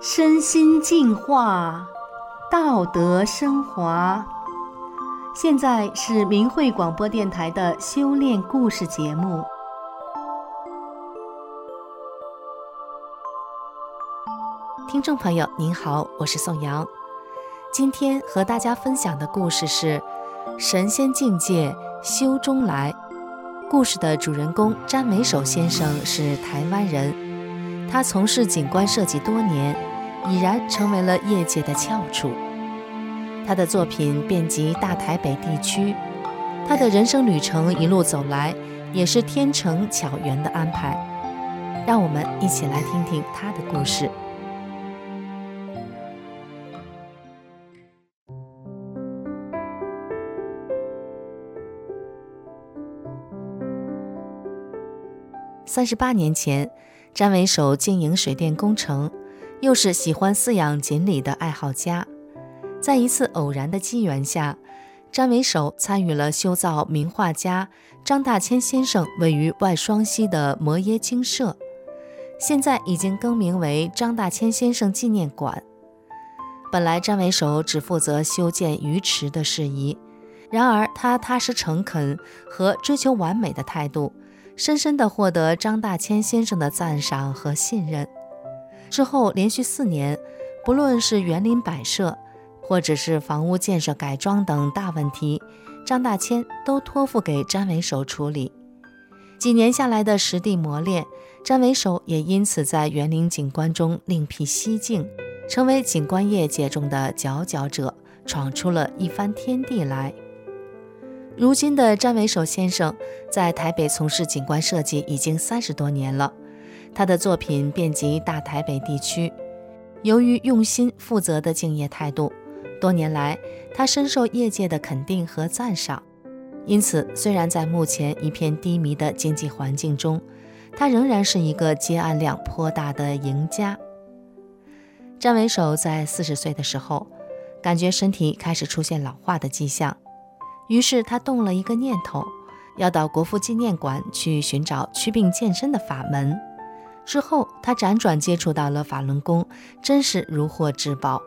身心净化，道德升华。现在是明慧广播电台的修炼故事节目。听众朋友您好，我是宋阳。今天和大家分享的故事是《神仙境界修中来》。故事的主人公詹美守先生是台湾人，他从事景观设计多年。已然成为了业界的翘楚，他的作品遍及大台北地区，他的人生旅程一路走来也是天成巧缘的安排。让我们一起来听听他的故事。三十八年前，詹维守经营水电工程。又是喜欢饲养锦鲤的爱好家，在一次偶然的机缘下，詹维守参与了修造名画家张大千先生位于外双溪的摩耶精舍，现在已经更名为张大千先生纪念馆。本来詹维守只负责修建鱼池的事宜，然而他踏实诚恳和追求完美的态度，深深地获得张大千先生的赞赏和信任。之后连续四年，不论是园林摆设，或者是房屋建设改装等大问题，张大千都托付给詹维守处理。几年下来的实地磨练，詹维守也因此在园林景观中另辟蹊径，成为景观业界中的佼佼者，闯出了一番天地来。如今的詹维守先生在台北从事景观设计已经三十多年了。他的作品遍及大台北地区，由于用心负责的敬业态度，多年来他深受业界的肯定和赞赏。因此，虽然在目前一片低迷的经济环境中，他仍然是一个接案量颇大的赢家。詹维守在四十岁的时候，感觉身体开始出现老化的迹象，于是他动了一个念头，要到国父纪念馆去寻找祛病健身的法门。之后，他辗转接触到了法轮功，真是如获至宝。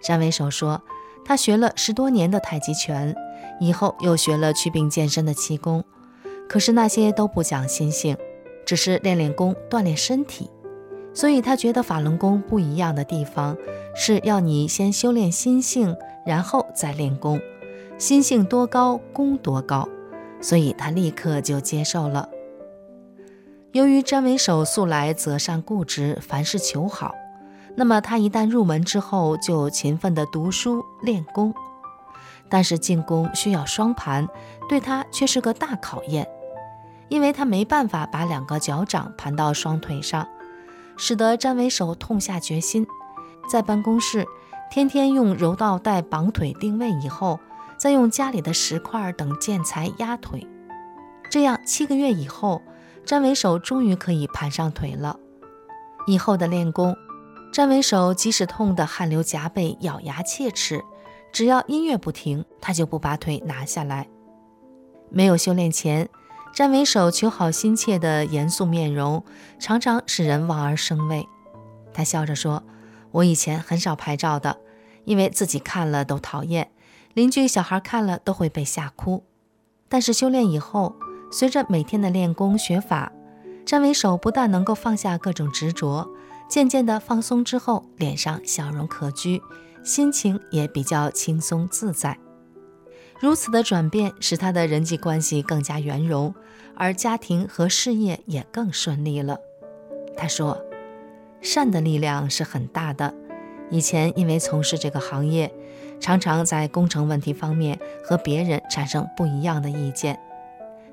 詹维守说，他学了十多年的太极拳，以后又学了祛病健身的气功，可是那些都不讲心性，只是练练功，锻炼身体。所以他觉得法轮功不一样的地方，是要你先修炼心性，然后再练功，心性多高，功多高。所以他立刻就接受了。由于詹维守素来择善固执，凡事求好，那么他一旦入门之后，就勤奋地读书练功。但是进宫需要双盘，对他却是个大考验，因为他没办法把两个脚掌盘到双腿上，使得詹维守痛下决心，在办公室天天用柔道带绑腿定位以后，再用家里的石块等建材压腿，这样七个月以后。詹伟手终于可以盘上腿了。以后的练功，詹伟手即使痛得汗流浃背、咬牙切齿，只要音乐不停，他就不把腿拿下来。没有修炼前，詹维守求好心切的严肃面容，常常使人望而生畏。他笑着说：“我以前很少拍照的，因为自己看了都讨厌，邻居小孩看了都会被吓哭。但是修炼以后，”随着每天的练功学法，詹维守不但能够放下各种执着，渐渐的放松之后，脸上笑容可掬，心情也比较轻松自在。如此的转变，使他的人际关系更加圆融，而家庭和事业也更顺利了。他说：“善的力量是很大的。以前因为从事这个行业，常常在工程问题方面和别人产生不一样的意见。”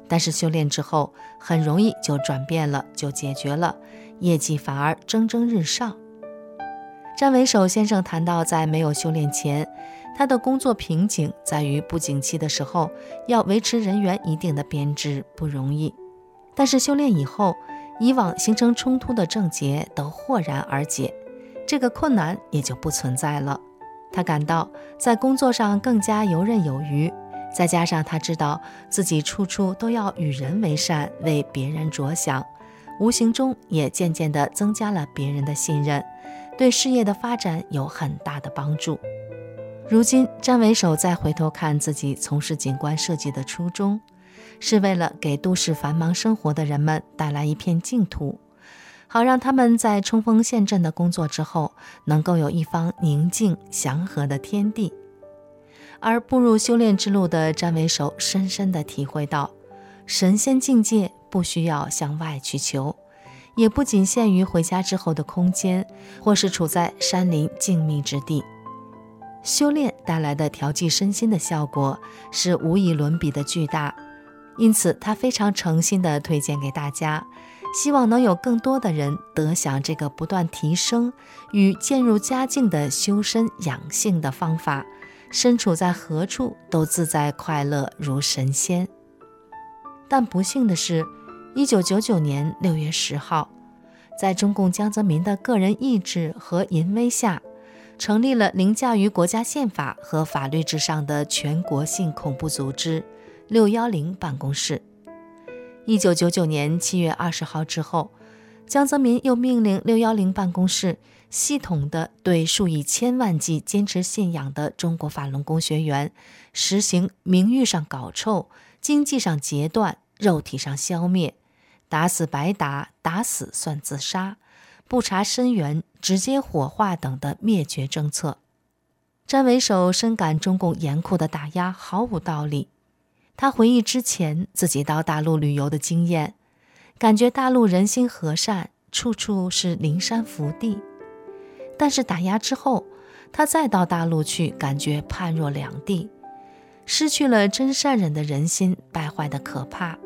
但是修炼之后，很容易就转变了，就解决了，业绩反而蒸蒸日上。詹维守先生谈到，在没有修炼前，他的工作瓶颈在于不景气的时候要维持人员一定的编制不容易。但是修炼以后，以往形成冲突的症结都豁然而解，这个困难也就不存在了。他感到在工作上更加游刃有余。再加上他知道自己处处都要与人为善，为别人着想，无形中也渐渐地增加了别人的信任，对事业的发展有很大的帮助。如今，詹伟首再回头看自己从事景观设计的初衷，是为了给都市繁忙生活的人们带来一片净土，好让他们在冲锋陷阵的工作之后，能够有一方宁静祥和的天地。而步入修炼之路的詹为首，深深地体会到，神仙境界不需要向外去求，也不仅限于回家之后的空间，或是处在山林静谧之地。修炼带来的调剂身心的效果是无以伦比的巨大，因此他非常诚心地推荐给大家，希望能有更多的人得享这个不断提升与渐入佳境的修身养性的方法，身处在何处都自在快乐如神仙。但不幸的是，一九九九年六月十号，在中共江泽民的个人意志和淫威下，成立了凌驾于国家宪法和法律之上的全国性恐怖组织“六幺零”办公室。一九九九年七月二十号之后，江泽民又命令“六幺零”办公室系统地对数以千万计坚持信仰的中国法轮功学员实行名誉上搞臭、经济上截断、肉体上消灭，打死白打，打死算自杀。不查身源，直接火化等的灭绝政策，詹伟首深感中共严酷的打压毫无道理。他回忆之前自己到大陆旅游的经验，感觉大陆人心和善，处处是灵山福地。但是打压之后，他再到大陆去，感觉判若两地，失去了真善忍的人心败坏的可怕。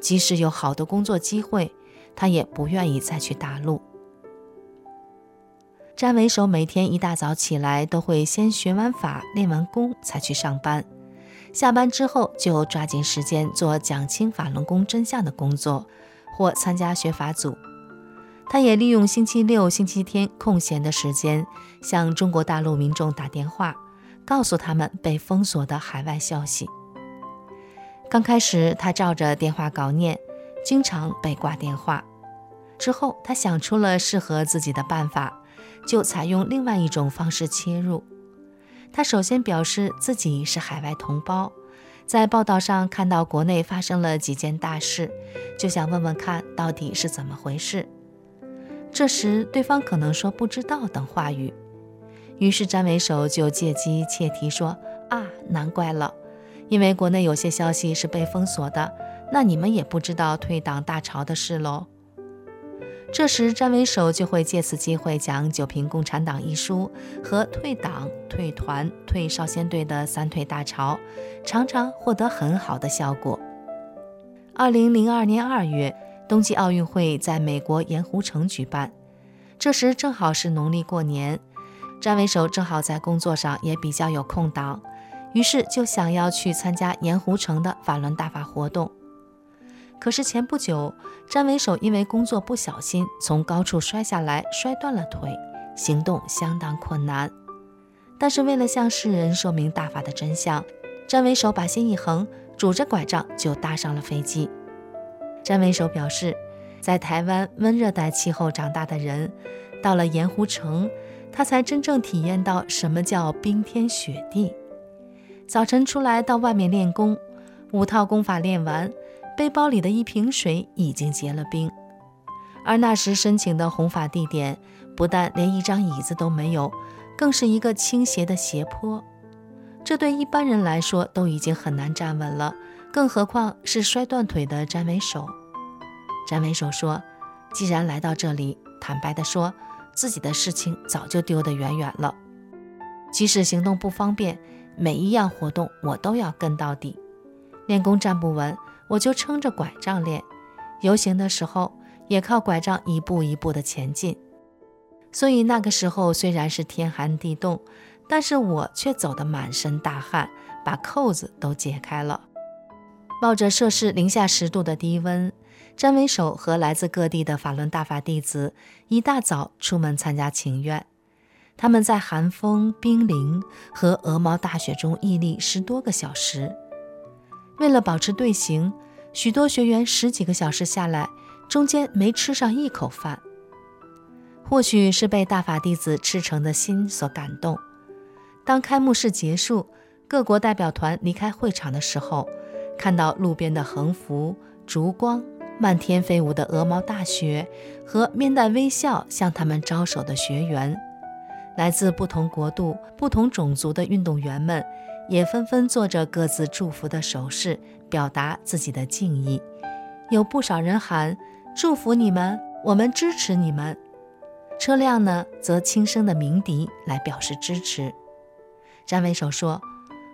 即使有好的工作机会，他也不愿意再去大陆。詹为首每天一大早起来，都会先学完法、练完功才去上班。下班之后，就抓紧时间做讲清法轮功真相的工作，或参加学法组。他也利用星期六、星期天空闲的时间，向中国大陆民众打电话，告诉他们被封锁的海外消息。刚开始，他照着电话稿念，经常被挂电话。之后，他想出了适合自己的办法。就采用另外一种方式切入。他首先表示自己是海外同胞，在报道上看到国内发生了几件大事，就想问问看到底是怎么回事。这时对方可能说不知道等话语，于是詹维守就借机切题说：“啊，难怪了，因为国内有些消息是被封锁的，那你们也不知道退党大潮的事喽。”这时，詹维守就会借此机会讲《九平共产党》一书和退党、退团、退少先队的三退大潮，常常获得很好的效果。二零零二年二月，冬季奥运会在美国盐湖城举办，这时正好是农历过年，詹维守正好在工作上也比较有空档，于是就想要去参加盐湖城的法轮大法活动。可是前不久，詹维守因为工作不小心从高处摔下来，摔断了腿，行动相当困难。但是为了向世人说明大法的真相，詹维守把心一横，拄着拐杖就搭上了飞机。詹维守表示，在台湾温热带气候长大的人，到了盐湖城，他才真正体验到什么叫冰天雪地。早晨出来到外面练功，五套功法练完。背包里的一瓶水已经结了冰，而那时申请的弘法地点不但连一张椅子都没有，更是一个倾斜的斜坡。这对一般人来说都已经很难站稳了，更何况是摔断腿的詹伟手。詹伟手说：“既然来到这里，坦白地说，自己的事情早就丢得远远了。即使行动不方便，每一样活动我都要跟到底。练功站不稳。”我就撑着拐杖练，游行的时候也靠拐杖一步一步的前进。所以那个时候虽然是天寒地冻，但是我却走得满身大汗，把扣子都解开了。冒着摄氏零下十度的低温，詹为首和来自各地的法轮大法弟子一大早出门参加请愿。他们在寒风、冰凌和鹅毛大雪中屹立十多个小时。为了保持队形，许多学员十几个小时下来，中间没吃上一口饭。或许是被大法弟子赤诚的心所感动，当开幕式结束，各国代表团离开会场的时候，看到路边的横幅、烛光、漫天飞舞的鹅毛大雪和面带微笑向他们招手的学员，来自不同国度、不同种族的运动员们也纷纷做着各自祝福的手势，表达自己的敬意。有不少人喊：“祝福你们，我们支持你们。”车辆呢，则轻声的鸣笛来表示支持。詹维守说：“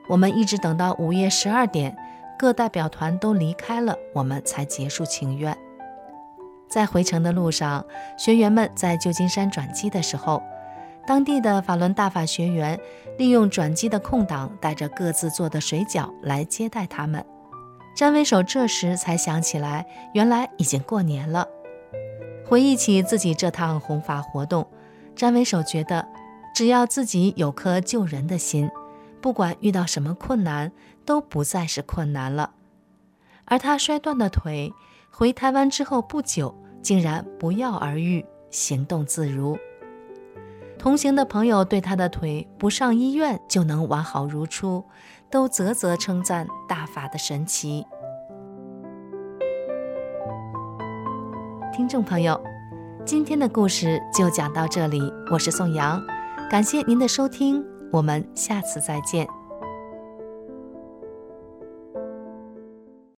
我们一直等到午夜十二点，各代表团都离开了，我们才结束请愿。在回程的路上，学员们在旧金山转机的时候，当地的法轮大法学员利用转机的空档，带着各自做的水饺来接待他们。詹维守这时才想起来，原来已经过年了。”回忆起自己这趟弘法活动，詹维守觉得，只要自己有颗救人的心，不管遇到什么困难，都不再是困难了。而他摔断的腿，回台湾之后不久，竟然不药而愈，行动自如。同行的朋友对他的腿不上医院就能完好如初，都啧啧称赞大法的神奇。听众朋友，今天的故事就讲到这里，我是宋阳，感谢您的收听，我们下次再见。